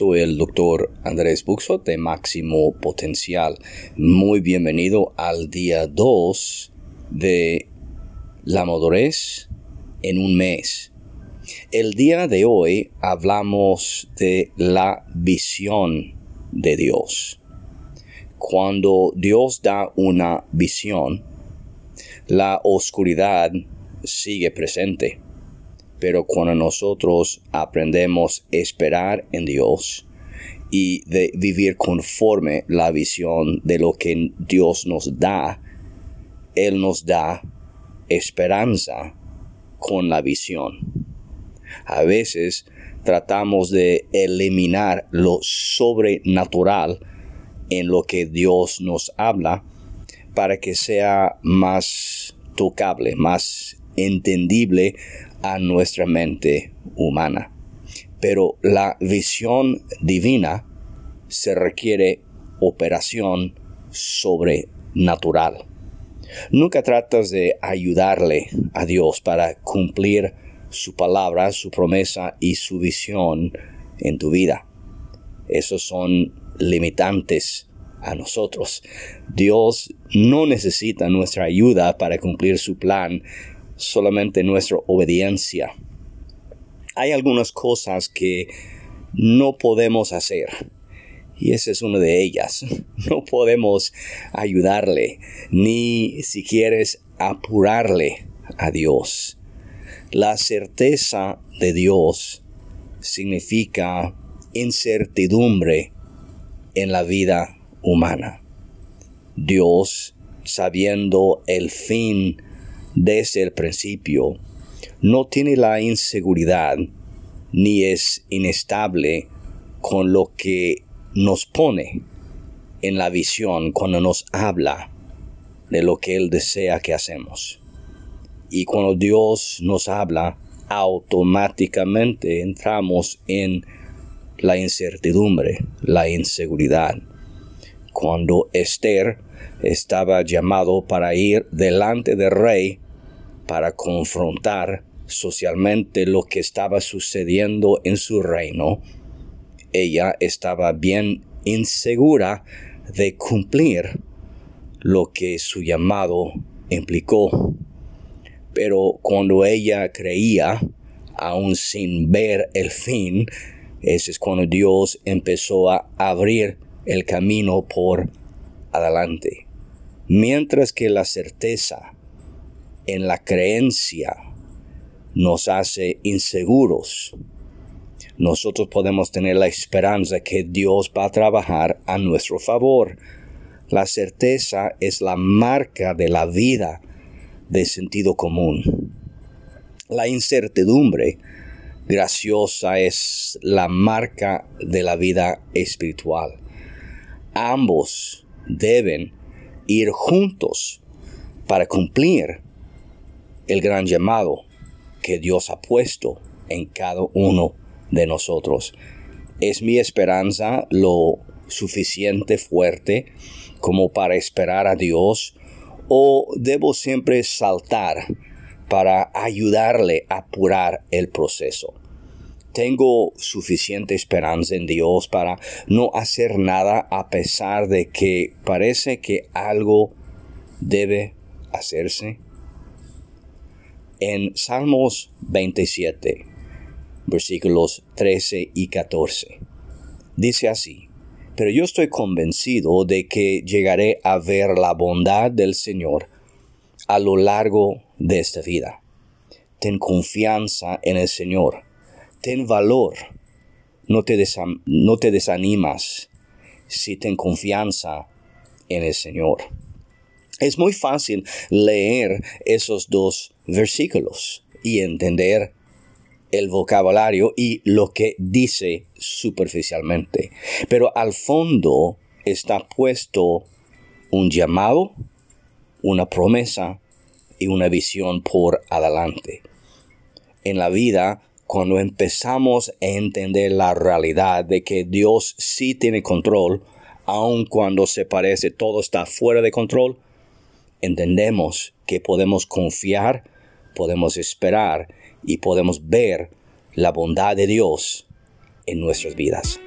Soy el doctor Andrés Buxo de Máximo Potencial. Muy bienvenido al día 2 de la madurez en un mes. El día de hoy hablamos de la visión de Dios. Cuando Dios da una visión, la oscuridad sigue presente pero cuando nosotros aprendemos a esperar en Dios y de vivir conforme la visión de lo que Dios nos da, Él nos da esperanza con la visión. A veces tratamos de eliminar lo sobrenatural en lo que Dios nos habla para que sea más tocable, más entendible a nuestra mente humana. Pero la visión divina se requiere operación sobrenatural. Nunca tratas de ayudarle a Dios para cumplir su palabra, su promesa y su visión en tu vida. Esos son limitantes a nosotros. Dios no necesita nuestra ayuda para cumplir su plan solamente nuestra obediencia. Hay algunas cosas que no podemos hacer. Y esa es una de ellas. No podemos ayudarle, ni si quieres apurarle a Dios. La certeza de Dios significa incertidumbre en la vida humana. Dios, sabiendo el fin desde el principio, no tiene la inseguridad ni es inestable con lo que nos pone en la visión cuando nos habla de lo que Él desea que hacemos. Y cuando Dios nos habla, automáticamente entramos en la incertidumbre, la inseguridad. Cuando Esther estaba llamado para ir delante del rey para confrontar socialmente lo que estaba sucediendo en su reino, ella estaba bien insegura de cumplir lo que su llamado implicó. Pero cuando ella creía, aún sin ver el fin, ese es cuando Dios empezó a abrir el camino por adelante. Mientras que la certeza en la creencia nos hace inseguros, nosotros podemos tener la esperanza que Dios va a trabajar a nuestro favor. La certeza es la marca de la vida de sentido común. La incertidumbre graciosa es la marca de la vida espiritual. Ambos deben ir juntos para cumplir el gran llamado que Dios ha puesto en cada uno de nosotros. Es mi esperanza lo suficiente fuerte como para esperar a Dios o debo siempre saltar para ayudarle a apurar el proceso tengo suficiente esperanza en Dios para no hacer nada a pesar de que parece que algo debe hacerse. En Salmos 27, versículos 13 y 14, dice así, pero yo estoy convencido de que llegaré a ver la bondad del Señor a lo largo de esta vida. Ten confianza en el Señor ten valor, no te, no te desanimas si ten confianza en el Señor. Es muy fácil leer esos dos versículos y entender el vocabulario y lo que dice superficialmente. Pero al fondo está puesto un llamado, una promesa y una visión por adelante. En la vida cuando empezamos a entender la realidad de que Dios sí tiene control, aun cuando se parece todo está fuera de control, entendemos que podemos confiar, podemos esperar y podemos ver la bondad de Dios en nuestras vidas.